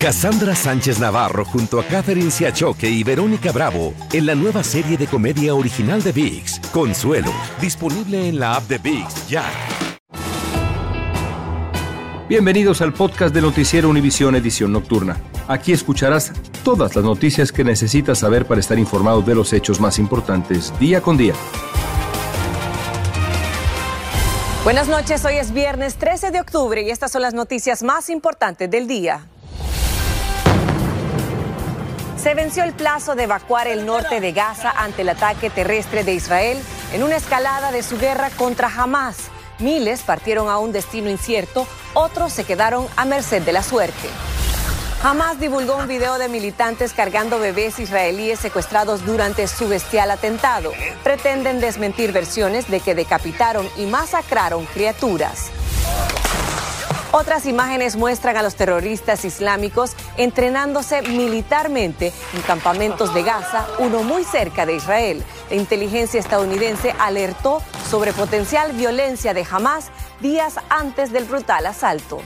Cassandra Sánchez Navarro junto a Catherine Siachoque y Verónica Bravo en la nueva serie de comedia original de VIX, Consuelo, disponible en la app de VIX ya. Bienvenidos al podcast de Noticiero Univisión Edición Nocturna. Aquí escucharás todas las noticias que necesitas saber para estar informado de los hechos más importantes día con día. Buenas noches, hoy es viernes 13 de octubre y estas son las noticias más importantes del día. Se venció el plazo de evacuar el norte de Gaza ante el ataque terrestre de Israel en una escalada de su guerra contra Hamas. Miles partieron a un destino incierto, otros se quedaron a merced de la suerte. Hamas divulgó un video de militantes cargando bebés israelíes secuestrados durante su bestial atentado. Pretenden desmentir versiones de que decapitaron y masacraron criaturas. Otras imágenes muestran a los terroristas islámicos entrenándose militarmente en campamentos de Gaza, uno muy cerca de Israel. La inteligencia estadounidense alertó sobre potencial violencia de Hamas días antes del brutal asalto.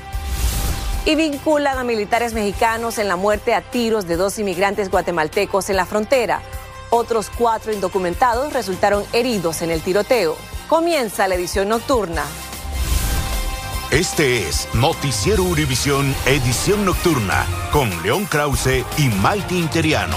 Y vinculan a militares mexicanos en la muerte a tiros de dos inmigrantes guatemaltecos en la frontera. Otros cuatro indocumentados resultaron heridos en el tiroteo. Comienza la edición nocturna. Este es Noticiero Univisión Edición Nocturna con León Krause y Maite Interiano.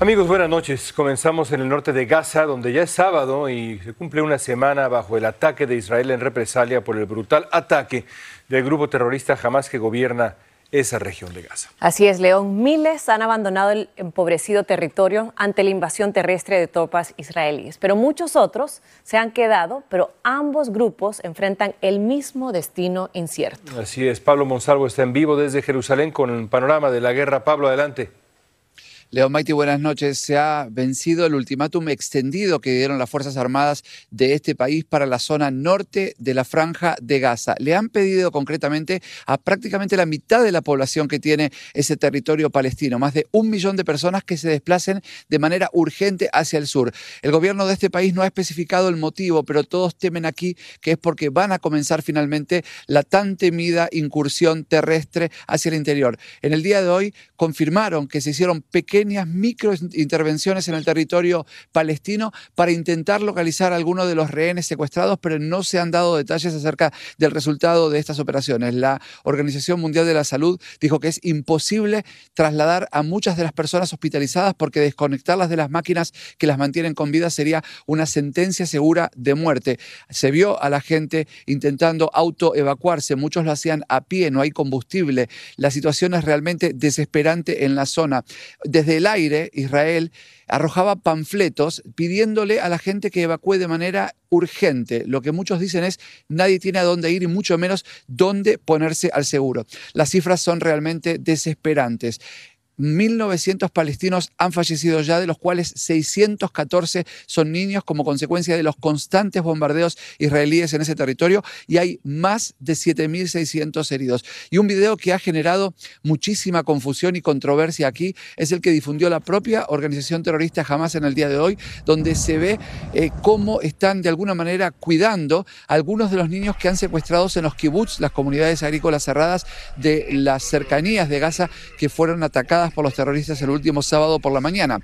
Amigos, buenas noches. Comenzamos en el norte de Gaza, donde ya es sábado y se cumple una semana bajo el ataque de Israel en represalia por el brutal ataque del grupo terrorista Hamas que gobierna esa región de Gaza. Así es, León. Miles han abandonado el empobrecido territorio ante la invasión terrestre de tropas israelíes, pero muchos otros se han quedado, pero ambos grupos enfrentan el mismo destino incierto. Así es, Pablo Monsalvo está en vivo desde Jerusalén con el panorama de la guerra. Pablo, adelante. Leo Maiti, buenas noches. Se ha vencido el ultimátum extendido que dieron las Fuerzas Armadas de este país para la zona norte de la franja de Gaza. Le han pedido concretamente a prácticamente la mitad de la población que tiene ese territorio palestino, más de un millón de personas que se desplacen de manera urgente hacia el sur. El gobierno de este país no ha especificado el motivo, pero todos temen aquí que es porque van a comenzar finalmente la tan temida incursión terrestre hacia el interior. En el día de hoy confirmaron que se hicieron pequeños microintervenciones en el territorio palestino para intentar localizar a algunos de los rehenes secuestrados, pero no se han dado detalles acerca del resultado de estas operaciones. La Organización Mundial de la Salud dijo que es imposible trasladar a muchas de las personas hospitalizadas porque desconectarlas de las máquinas que las mantienen con vida sería una sentencia segura de muerte. Se vio a la gente intentando autoevacuarse, muchos lo hacían a pie, no hay combustible. La situación es realmente desesperante en la zona. Desde el aire, Israel arrojaba panfletos pidiéndole a la gente que evacúe de manera urgente. Lo que muchos dicen es nadie tiene a dónde ir y mucho menos dónde ponerse al seguro. Las cifras son realmente desesperantes. 1.900 palestinos han fallecido ya, de los cuales 614 son niños como consecuencia de los constantes bombardeos israelíes en ese territorio y hay más de 7.600 heridos. Y un video que ha generado muchísima confusión y controversia aquí es el que difundió la propia organización terrorista Hamas en el día de hoy, donde se ve eh, cómo están de alguna manera cuidando a algunos de los niños que han secuestrados en los kibbutz, las comunidades agrícolas cerradas de las cercanías de Gaza que fueron atacadas por los terroristas el último sábado por la mañana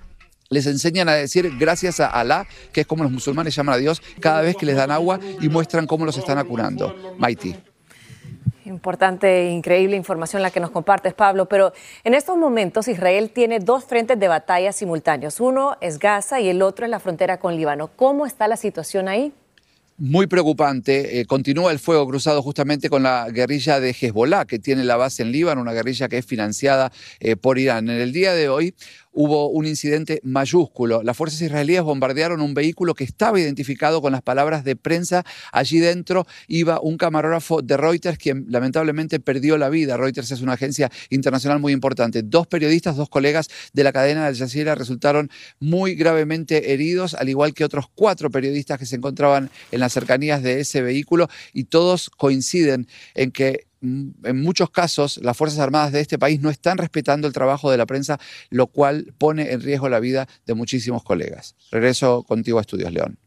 les enseñan a decir gracias a Alá, que es como los musulmanes llaman a Dios, cada vez que les dan agua y muestran cómo los están acunando. Maiti. Importante e increíble información la que nos compartes, Pablo. Pero en estos momentos Israel tiene dos frentes de batalla simultáneos. Uno es Gaza y el otro es la frontera con Líbano. ¿Cómo está la situación ahí? Muy preocupante. Eh, continúa el fuego cruzado justamente con la guerrilla de Hezbollah, que tiene la base en Líbano, una guerrilla que es financiada eh, por Irán. En el día de hoy, hubo un incidente mayúsculo. Las fuerzas israelíes bombardearon un vehículo que estaba identificado con las palabras de prensa. Allí dentro iba un camarógrafo de Reuters quien lamentablemente perdió la vida. Reuters es una agencia internacional muy importante. Dos periodistas, dos colegas de la cadena de Al Jazeera resultaron muy gravemente heridos, al igual que otros cuatro periodistas que se encontraban en las cercanías de ese vehículo y todos coinciden en que en muchos casos las Fuerzas Armadas de este país no están respetando el trabajo de la prensa, lo cual pone en riesgo la vida de muchísimos colegas. Regreso contigo a Estudios León.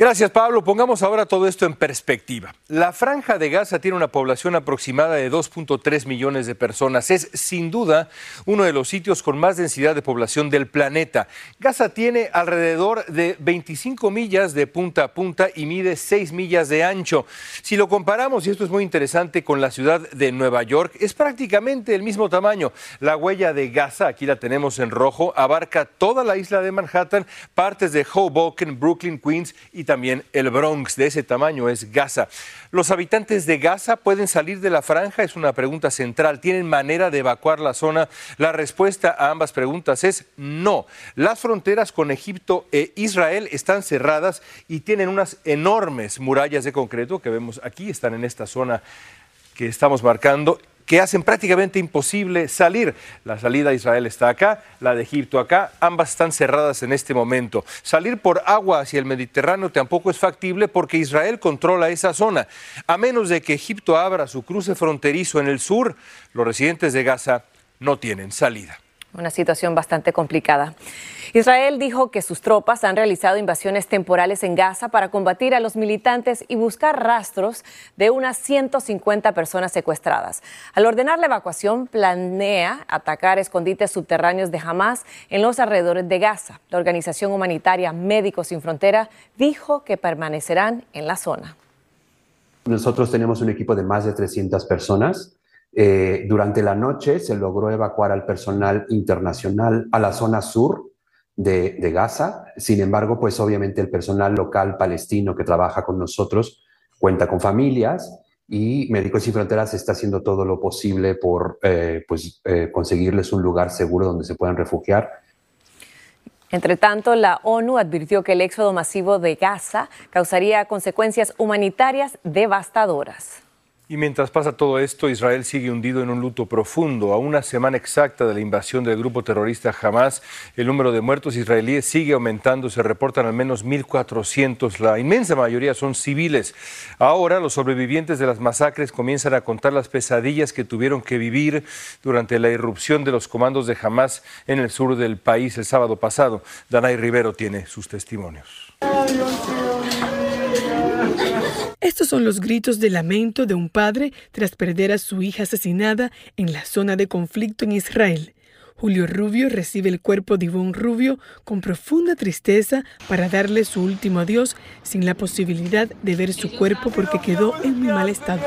Gracias, Pablo. Pongamos ahora todo esto en perspectiva. La franja de Gaza tiene una población aproximada de 2.3 millones de personas. Es, sin duda, uno de los sitios con más densidad de población del planeta. Gaza tiene alrededor de 25 millas de punta a punta y mide 6 millas de ancho. Si lo comparamos, y esto es muy interesante, con la ciudad de Nueva York, es prácticamente el mismo tamaño. La huella de Gaza, aquí la tenemos en rojo, abarca toda la isla de Manhattan, partes de Hoboken, Brooklyn, Queens y también el Bronx. De ese tamaño es Gaza. ¿Los habitantes de Gaza pueden salir de la franja? Es una pregunta central. ¿Tienen manera de evacuar la zona? La respuesta a ambas preguntas es no. Las fronteras con Egipto e Israel están cerradas y tienen unas enormes murallas de concreto que vemos aquí, están en esta zona que estamos marcando que hacen prácticamente imposible salir. La salida a Israel está acá, la de Egipto acá, ambas están cerradas en este momento. Salir por agua hacia el Mediterráneo tampoco es factible porque Israel controla esa zona. A menos de que Egipto abra su cruce fronterizo en el sur, los residentes de Gaza no tienen salida. Una situación bastante complicada. Israel dijo que sus tropas han realizado invasiones temporales en Gaza para combatir a los militantes y buscar rastros de unas 150 personas secuestradas. Al ordenar la evacuación, planea atacar escondites subterráneos de Hamas en los alrededores de Gaza. La organización humanitaria Médicos Sin Frontera dijo que permanecerán en la zona. Nosotros tenemos un equipo de más de 300 personas eh, durante la noche se logró evacuar al personal internacional a la zona sur de, Gaza. Sin embargo, pues obviamente el personal local palestino que trabaja con nosotros cuenta con familias y Médicos Sin Fronteras está haciendo todo lo posible por eh, pues, eh, conseguirles un lugar seguro donde se puedan refugiar. Entre tanto, la ONU advirtió que el éxodo masivo de Gaza causaría consecuencias humanitarias devastadoras. Y mientras pasa todo esto, Israel sigue hundido en un luto profundo. A una semana exacta de la invasión del grupo terrorista Hamas, el número de muertos israelíes sigue aumentando. Se reportan al menos 1.400. La inmensa mayoría son civiles. Ahora los sobrevivientes de las masacres comienzan a contar las pesadillas que tuvieron que vivir durante la irrupción de los comandos de Hamas en el sur del país el sábado pasado. Danay Rivero tiene sus testimonios. Estos son los gritos de lamento de un padre tras perder a su hija asesinada en la zona de conflicto en Israel. Julio Rubio recibe el cuerpo de Ivonne Rubio con profunda tristeza para darle su último adiós sin la posibilidad de ver su cuerpo porque quedó en muy mal estado.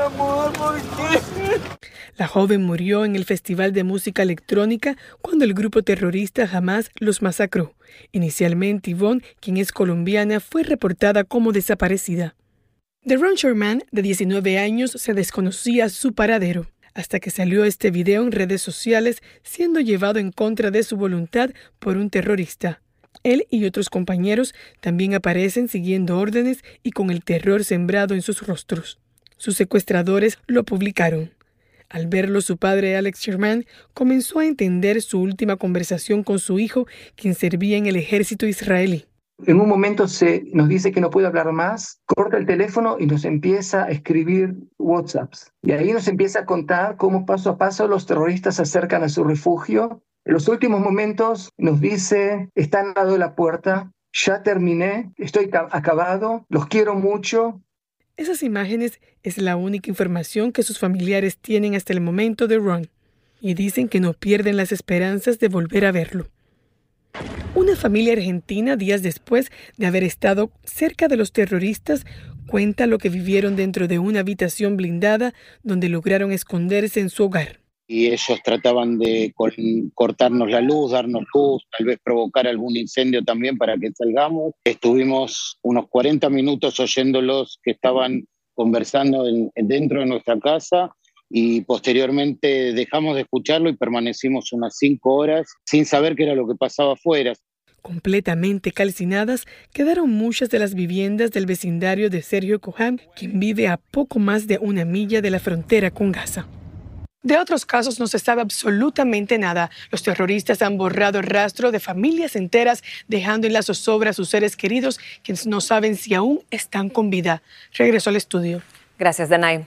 La joven murió en el Festival de Música Electrónica cuando el grupo terrorista jamás los masacró. Inicialmente Yvonne, quien es colombiana, fue reportada como desaparecida. De Ron Sherman, de 19 años, se desconocía su paradero, hasta que salió este video en redes sociales siendo llevado en contra de su voluntad por un terrorista. Él y otros compañeros también aparecen siguiendo órdenes y con el terror sembrado en sus rostros. Sus secuestradores lo publicaron. Al verlo, su padre Alex Sherman comenzó a entender su última conversación con su hijo, quien servía en el ejército israelí. En un momento se nos dice que no puede hablar más, corta el teléfono y nos empieza a escribir WhatsApps. Y ahí nos empieza a contar cómo paso a paso los terroristas se acercan a su refugio. En los últimos momentos nos dice, están al lado de la puerta, ya terminé, estoy acabado, los quiero mucho. Esas imágenes es la única información que sus familiares tienen hasta el momento de Ron y dicen que no pierden las esperanzas de volver a verlo. Una familia argentina, días después de haber estado cerca de los terroristas, cuenta lo que vivieron dentro de una habitación blindada donde lograron esconderse en su hogar. Y ellos trataban de cortarnos la luz, darnos luz, tal vez provocar algún incendio también para que salgamos. Estuvimos unos 40 minutos oyéndolos que estaban conversando dentro de nuestra casa y posteriormente dejamos de escucharlo y permanecimos unas cinco horas sin saber qué era lo que pasaba afuera. Completamente calcinadas quedaron muchas de las viviendas del vecindario de Sergio Cohan, quien vive a poco más de una milla de la frontera con Gaza. De otros casos no se sabe absolutamente nada. Los terroristas han borrado el rastro de familias enteras, dejando en la zozobra a sus seres queridos, quienes no saben si aún están con vida. Regreso al estudio. Gracias, Danay.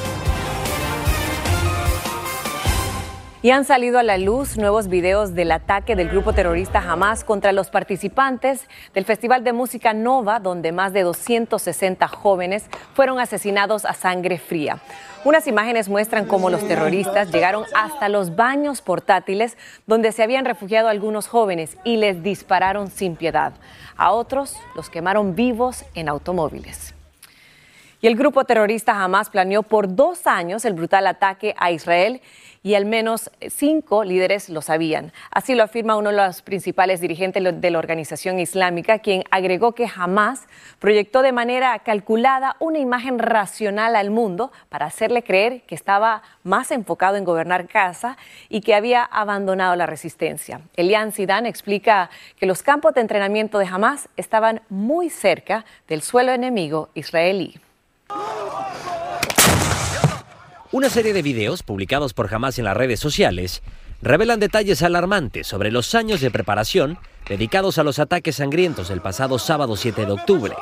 Y han salido a la luz nuevos videos del ataque del grupo terrorista Hamas contra los participantes del Festival de Música Nova, donde más de 260 jóvenes fueron asesinados a sangre fría. Unas imágenes muestran cómo los terroristas llegaron hasta los baños portátiles donde se habían refugiado algunos jóvenes y les dispararon sin piedad. A otros los quemaron vivos en automóviles. Y el grupo terrorista Hamas planeó por dos años el brutal ataque a Israel y al menos cinco líderes lo sabían. Así lo afirma uno de los principales dirigentes de la organización islámica, quien agregó que jamás proyectó de manera calculada una imagen racional al mundo para hacerle creer que estaba más enfocado en gobernar Gaza y que había abandonado la resistencia. Elian Zidane explica que los campos de entrenamiento de Hamas estaban muy cerca del suelo enemigo israelí. Una serie de videos publicados por Hamas en las redes sociales revelan detalles alarmantes sobre los años de preparación dedicados a los ataques sangrientos del pasado sábado 7 de octubre.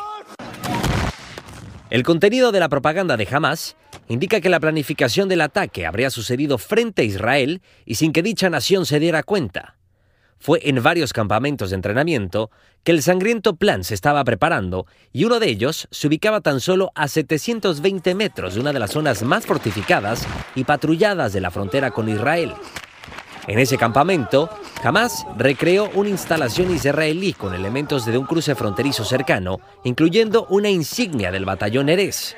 El contenido de la propaganda de Hamas indica que la planificación del ataque habría sucedido frente a Israel y sin que dicha nación se diera cuenta. Fue en varios campamentos de entrenamiento que el sangriento plan se estaba preparando y uno de ellos se ubicaba tan solo a 720 metros de una de las zonas más fortificadas y patrulladas de la frontera con Israel. En ese campamento, Hamas recreó una instalación israelí con elementos de un cruce fronterizo cercano, incluyendo una insignia del batallón Erez.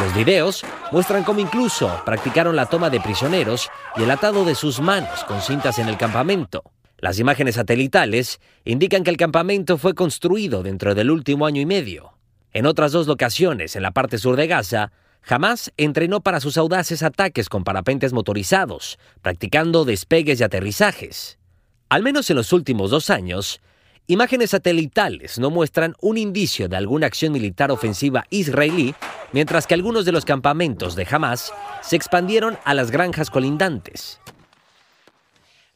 Los videos muestran cómo incluso practicaron la toma de prisioneros y el atado de sus manos con cintas en el campamento. Las imágenes satelitales indican que el campamento fue construido dentro del último año y medio. En otras dos locaciones, en la parte sur de Gaza, Hamas entrenó para sus audaces ataques con parapentes motorizados, practicando despegues y aterrizajes. Al menos en los últimos dos años, imágenes satelitales no muestran un indicio de alguna acción militar ofensiva israelí, mientras que algunos de los campamentos de Hamas se expandieron a las granjas colindantes.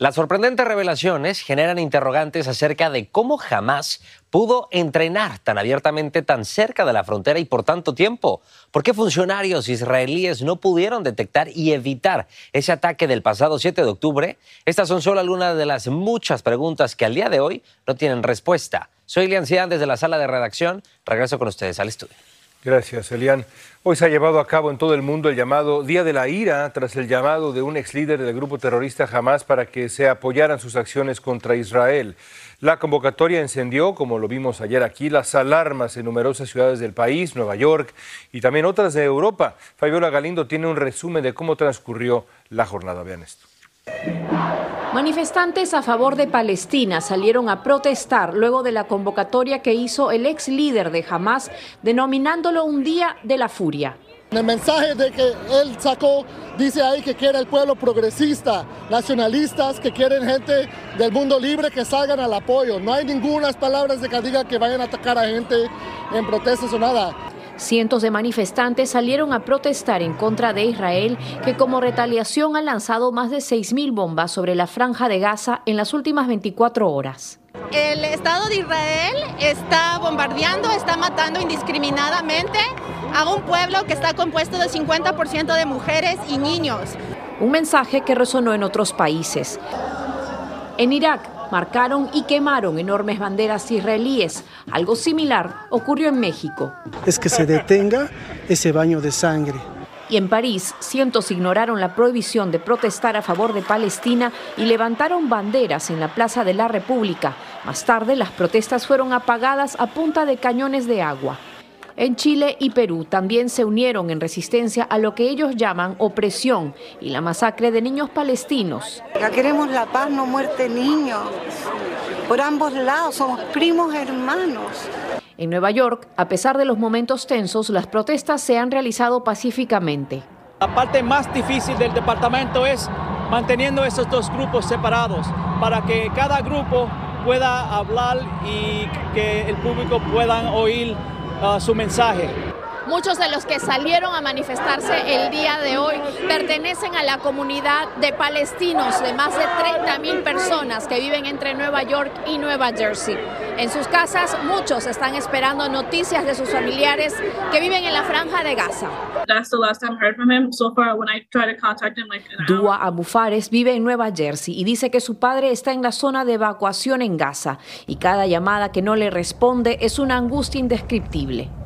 Las sorprendentes revelaciones generan interrogantes acerca de cómo jamás pudo entrenar tan abiertamente tan cerca de la frontera y por tanto tiempo. ¿Por qué funcionarios israelíes no pudieron detectar y evitar ese ataque del pasado 7 de octubre? Estas son solo algunas de las muchas preguntas que al día de hoy no tienen respuesta. Soy Lian Cian desde la sala de redacción. Regreso con ustedes al estudio. Gracias, Elian. Hoy se ha llevado a cabo en todo el mundo el llamado Día de la Ira, tras el llamado de un ex líder del grupo terrorista Hamas para que se apoyaran sus acciones contra Israel. La convocatoria encendió, como lo vimos ayer aquí, las alarmas en numerosas ciudades del país, Nueva York y también otras de Europa. Fabiola Galindo tiene un resumen de cómo transcurrió la jornada. Vean esto. Manifestantes a favor de Palestina salieron a protestar luego de la convocatoria que hizo el ex líder de Hamas, denominándolo un día de la furia. El mensaje de que él sacó dice ahí que quiere el pueblo progresista, nacionalistas, que quieren gente del mundo libre que salgan al apoyo. No hay ninguna palabras de que diga que vayan a atacar a gente en protestas o nada. Cientos de manifestantes salieron a protestar en contra de Israel, que como retaliación ha lanzado más de 6.000 bombas sobre la franja de Gaza en las últimas 24 horas. El Estado de Israel está bombardeando, está matando indiscriminadamente a un pueblo que está compuesto de 50% de mujeres y niños. Un mensaje que resonó en otros países. En Irak, marcaron y quemaron enormes banderas israelíes. Algo similar ocurrió en México. Es que se detenga ese baño de sangre. Y en París, cientos ignoraron la prohibición de protestar a favor de Palestina y levantaron banderas en la Plaza de la República. Más tarde, las protestas fueron apagadas a punta de cañones de agua. En Chile y Perú también se unieron en resistencia a lo que ellos llaman opresión y la masacre de niños palestinos. Ya queremos la paz, no muerte niños. Por ambos lados somos primos hermanos. En Nueva York, a pesar de los momentos tensos, las protestas se han realizado pacíficamente. La parte más difícil del departamento es manteniendo esos dos grupos separados para que cada grupo pueda hablar y que el público pueda oír su mensaje. Muchos de los que salieron a manifestarse el día de hoy pertenecen a la comunidad de palestinos de más de 30 mil personas que viven entre Nueva York y Nueva Jersey. En sus casas muchos están esperando noticias de sus familiares que viven en la franja de Gaza. Dua Abu Fares vive en Nueva Jersey y dice que su padre está en la zona de evacuación en Gaza y cada llamada que no le responde es una angustia indescriptible.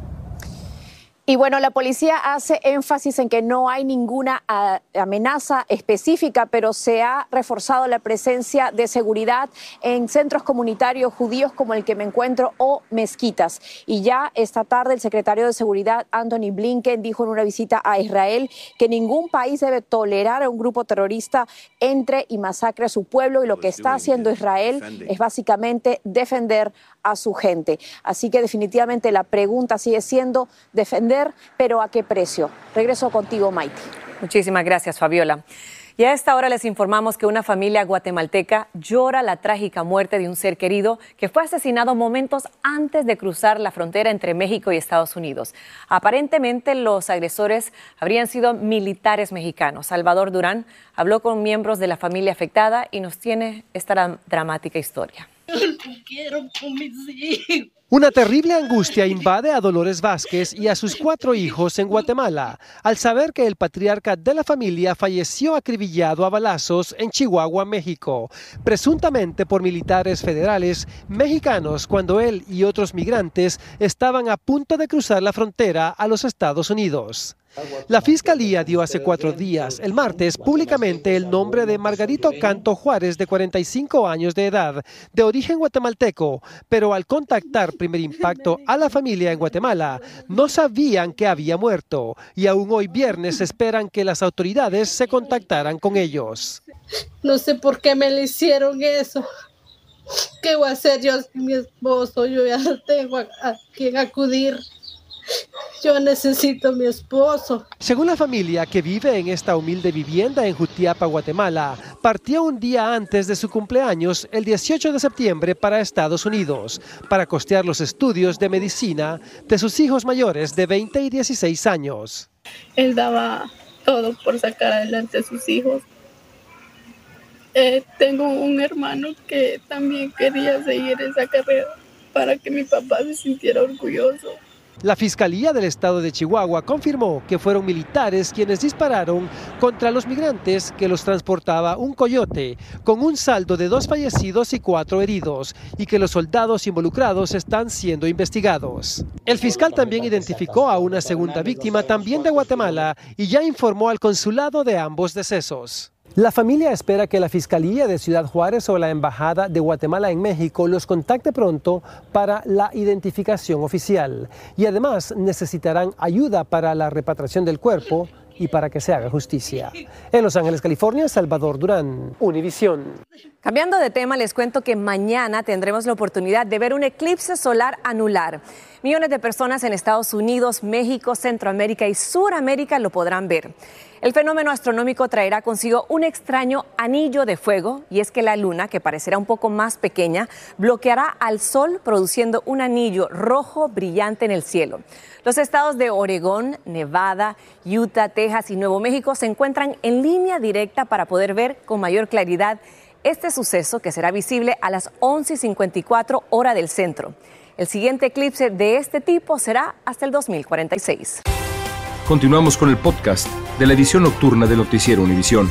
Y bueno, la policía hace énfasis en que no hay ninguna ah, amenaza específica, pero se ha reforzado la presencia de seguridad en centros comunitarios judíos como el que me encuentro o mezquitas. Y ya esta tarde el secretario de Seguridad, Anthony Blinken, dijo en una visita a Israel que ningún país debe tolerar a un grupo terrorista entre y masacre a su pueblo y lo que está haciendo Israel es básicamente defender a su gente. Así que definitivamente la pregunta sigue siendo defender, pero ¿a qué precio? Regreso contigo, Maite. Muchísimas gracias, Fabiola. Y a esta hora les informamos que una familia guatemalteca llora la trágica muerte de un ser querido que fue asesinado momentos antes de cruzar la frontera entre México y Estados Unidos. Aparentemente los agresores habrían sido militares mexicanos. Salvador Durán habló con miembros de la familia afectada y nos tiene esta dramática historia. Una terrible angustia invade a Dolores Vázquez y a sus cuatro hijos en Guatemala al saber que el patriarca de la familia falleció acribillado a balazos en Chihuahua, México, presuntamente por militares federales mexicanos cuando él y otros migrantes estaban a punto de cruzar la frontera a los Estados Unidos. La Fiscalía dio hace cuatro días, el martes, públicamente el nombre de Margarito Canto Juárez, de 45 años de edad, de origen guatemalteco, pero al contactar Primer Impacto a la familia en Guatemala, no sabían que había muerto y aún hoy viernes esperan que las autoridades se contactaran con ellos. No sé por qué me le hicieron eso. ¿Qué voy a hacer yo sin mi esposo? Yo ya tengo a, a quien acudir. Yo necesito a mi esposo. Según la familia que vive en esta humilde vivienda en Jutiapa, Guatemala, partió un día antes de su cumpleaños, el 18 de septiembre, para Estados Unidos, para costear los estudios de medicina de sus hijos mayores de 20 y 16 años. Él daba todo por sacar adelante a sus hijos. Eh, tengo un hermano que también quería seguir esa carrera para que mi papá se sintiera orgulloso. La Fiscalía del Estado de Chihuahua confirmó que fueron militares quienes dispararon contra los migrantes que los transportaba un coyote, con un saldo de dos fallecidos y cuatro heridos, y que los soldados involucrados están siendo investigados. El fiscal también identificó a una segunda víctima, también de Guatemala, y ya informó al consulado de ambos decesos. La familia espera que la Fiscalía de Ciudad Juárez o la Embajada de Guatemala en México los contacte pronto para la identificación oficial y además necesitarán ayuda para la repatriación del cuerpo y para que se haga justicia. En Los Ángeles, California, Salvador Durán, Univisión. Cambiando de tema, les cuento que mañana tendremos la oportunidad de ver un eclipse solar anular. Millones de personas en Estados Unidos, México, Centroamérica y Suramérica lo podrán ver. El fenómeno astronómico traerá consigo un extraño anillo de fuego y es que la luna, que parecerá un poco más pequeña, bloqueará al sol produciendo un anillo rojo brillante en el cielo. Los estados de Oregón, Nevada, Utah, Texas y Nuevo México se encuentran en línea directa para poder ver con mayor claridad este suceso que será visible a las 11.54 hora del centro. El siguiente eclipse de este tipo será hasta el 2046. Continuamos con el podcast de la edición nocturna de Noticiero Univisión.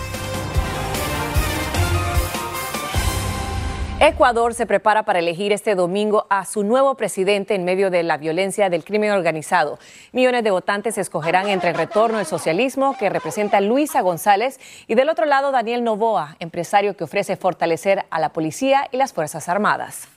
Ecuador se prepara para elegir este domingo a su nuevo presidente en medio de la violencia del crimen organizado. Millones de votantes escogerán entre el retorno al socialismo, que representa Luisa González, y del otro lado Daniel Novoa, empresario que ofrece fortalecer a la policía y las Fuerzas Armadas.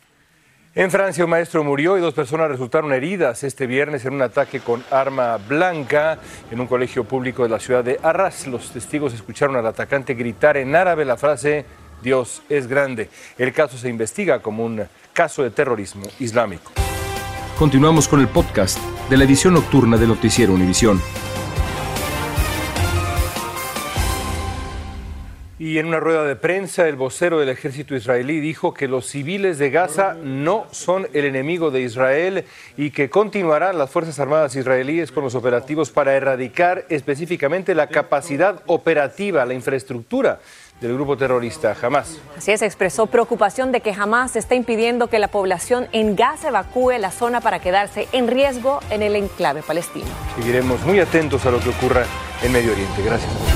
En Francia un maestro murió y dos personas resultaron heridas este viernes en un ataque con arma blanca en un colegio público de la ciudad de Arras. Los testigos escucharon al atacante gritar en árabe la frase Dios es grande. El caso se investiga como un caso de terrorismo islámico. Continuamos con el podcast de la edición nocturna de Noticiero Univisión. Y en una rueda de prensa, el vocero del ejército israelí dijo que los civiles de Gaza no son el enemigo de Israel y que continuarán las Fuerzas Armadas israelíes con los operativos para erradicar específicamente la capacidad operativa, la infraestructura del grupo terrorista Hamas. Así es, expresó preocupación de que Hamas está impidiendo que la población en Gaza evacúe la zona para quedarse en riesgo en el enclave palestino. Seguiremos muy atentos a lo que ocurra en Medio Oriente. Gracias.